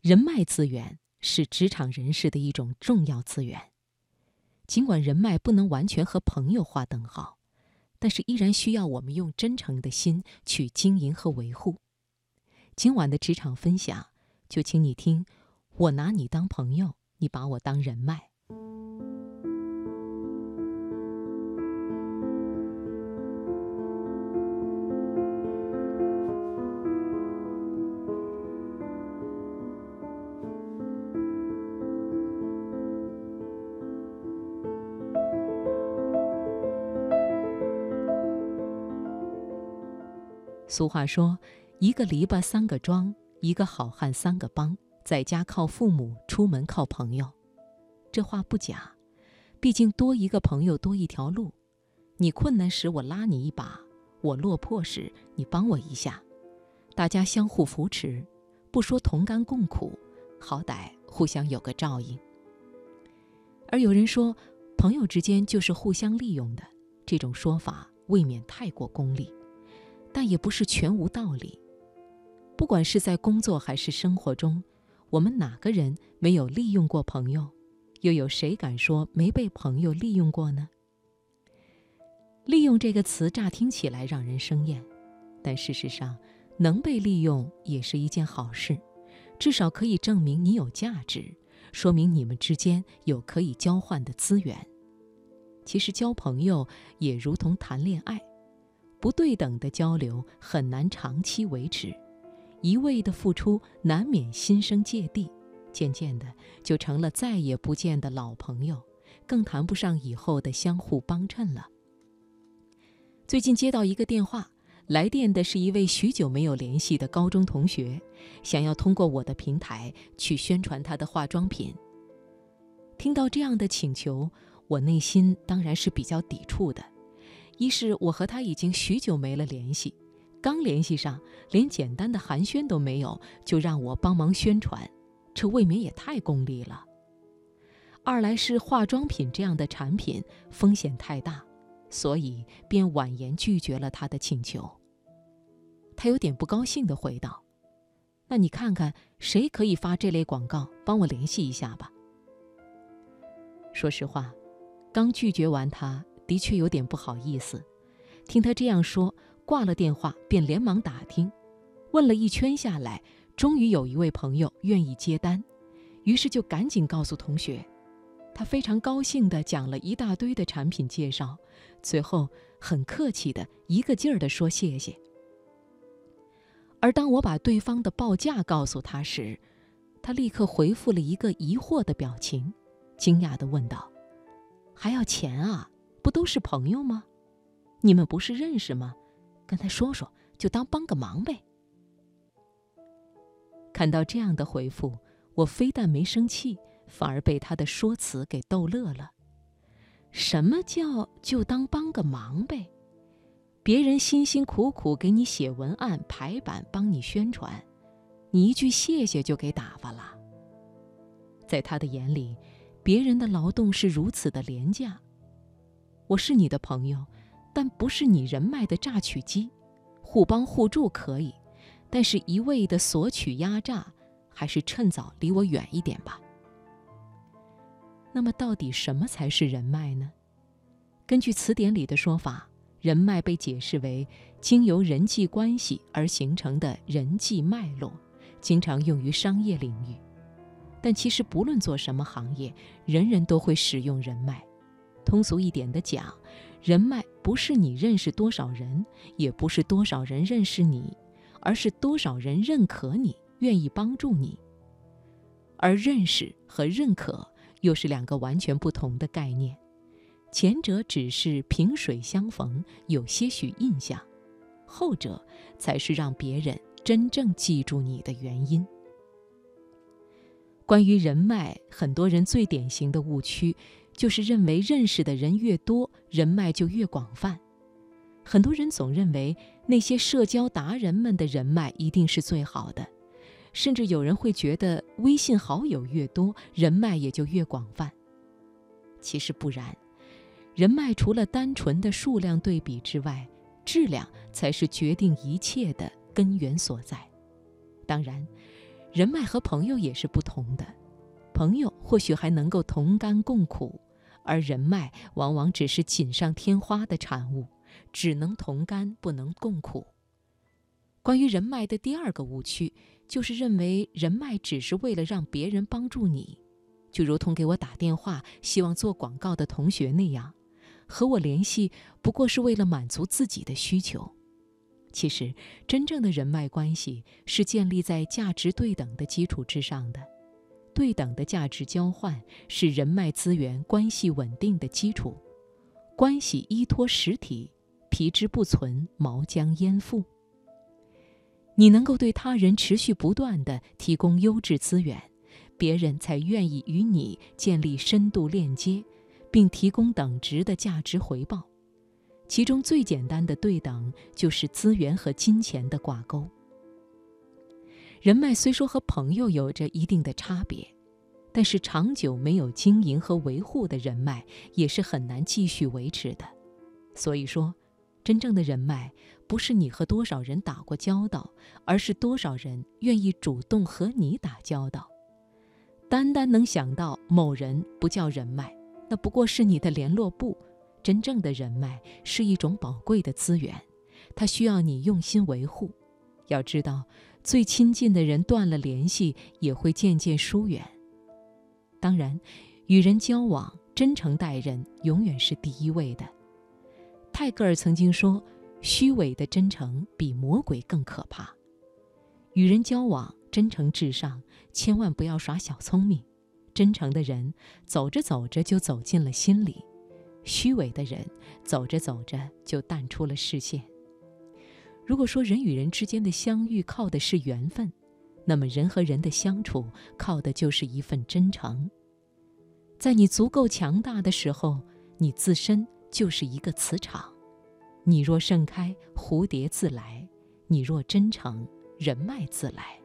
人脉资源是职场人士的一种重要资源。尽管人脉不能完全和朋友划等号，但是依然需要我们用真诚的心去经营和维护。今晚的职场分享，就请你听：我拿你当朋友，你把我当人脉。俗话说：“一个篱笆三个桩，一个好汉三个帮，在家靠父母，出门靠朋友。”这话不假，毕竟多一个朋友多一条路。你困难时我拉你一把，我落魄时你帮我一下，大家相互扶持，不说同甘共苦，好歹互相有个照应。而有人说，朋友之间就是互相利用的，这种说法未免太过功利。但也不是全无道理。不管是在工作还是生活中，我们哪个人没有利用过朋友？又有谁敢说没被朋友利用过呢？利用这个词乍听起来让人生厌，但事实上，能被利用也是一件好事，至少可以证明你有价值，说明你们之间有可以交换的资源。其实交朋友也如同谈恋爱。不对等的交流很难长期维持，一味的付出难免心生芥蒂，渐渐的就成了再也不见的老朋友，更谈不上以后的相互帮衬了。最近接到一个电话，来电的是一位许久没有联系的高中同学，想要通过我的平台去宣传他的化妆品。听到这样的请求，我内心当然是比较抵触的。一是我和他已经许久没了联系，刚联系上，连简单的寒暄都没有，就让我帮忙宣传，这未免也太功利了。二来是化妆品这样的产品风险太大，所以便婉言拒绝了他的请求。他有点不高兴地回道：“那你看看谁可以发这类广告，帮我联系一下吧。”说实话，刚拒绝完他。的确有点不好意思，听他这样说，挂了电话便连忙打听，问了一圈下来，终于有一位朋友愿意接单，于是就赶紧告诉同学，他非常高兴地讲了一大堆的产品介绍，最后很客气的一个劲儿地说谢谢。而当我把对方的报价告诉他时，他立刻回复了一个疑惑的表情，惊讶地问道：“还要钱啊？”不都是朋友吗？你们不是认识吗？跟他说说，就当帮个忙呗。看到这样的回复，我非但没生气，反而被他的说辞给逗乐了。什么叫就当帮个忙呗？别人辛辛苦苦给你写文案、排版、帮你宣传，你一句谢谢就给打发了？在他的眼里，别人的劳动是如此的廉价。我是你的朋友，但不是你人脉的榨取机。互帮互助可以，但是一味的索取压榨，还是趁早离我远一点吧。那么，到底什么才是人脉呢？根据词典里的说法，人脉被解释为经由人际关系而形成的人际脉络，经常用于商业领域。但其实，不论做什么行业，人人都会使用人脉。通俗一点的讲，人脉不是你认识多少人，也不是多少人认识你，而是多少人认可你，愿意帮助你。而认识和认可又是两个完全不同的概念，前者只是萍水相逢，有些许印象，后者才是让别人真正记住你的原因。关于人脉，很多人最典型的误区。就是认为认识的人越多，人脉就越广泛。很多人总认为那些社交达人们的人脉一定是最好的，甚至有人会觉得微信好友越多，人脉也就越广泛。其实不然，人脉除了单纯的数量对比之外，质量才是决定一切的根源所在。当然，人脉和朋友也是不同的，朋友或许还能够同甘共苦，而人脉往往只是锦上添花的产物，只能同甘不能共苦。关于人脉的第二个误区，就是认为人脉只是为了让别人帮助你，就如同给我打电话希望做广告的同学那样，和我联系不过是为了满足自己的需求。其实，真正的人脉关系是建立在价值对等的基础之上的，对等的价值交换是人脉资源关系稳定的基础。关系依托实体，皮之不存，毛将焉附？你能够对他人持续不断的提供优质资源，别人才愿意与你建立深度链接，并提供等值的价值回报。其中最简单的对等就是资源和金钱的挂钩。人脉虽说和朋友有着一定的差别，但是长久没有经营和维护的人脉也是很难继续维持的。所以说。真正的人脉，不是你和多少人打过交道，而是多少人愿意主动和你打交道。单单能想到某人不叫人脉，那不过是你的联络簿。真正的人脉是一种宝贵的资源，它需要你用心维护。要知道，最亲近的人断了联系，也会渐渐疏远。当然，与人交往，真诚待人永远是第一位的。泰戈尔曾经说：“虚伪的真诚比魔鬼更可怕。”与人交往，真诚至上，千万不要耍小聪明。真诚的人走着走着就走进了心里，虚伪的人走着走着就淡出了视线。如果说人与人之间的相遇靠的是缘分，那么人和人的相处靠的就是一份真诚。在你足够强大的时候，你自身。就是一个磁场，你若盛开，蝴蝶自来；你若真诚，人脉自来。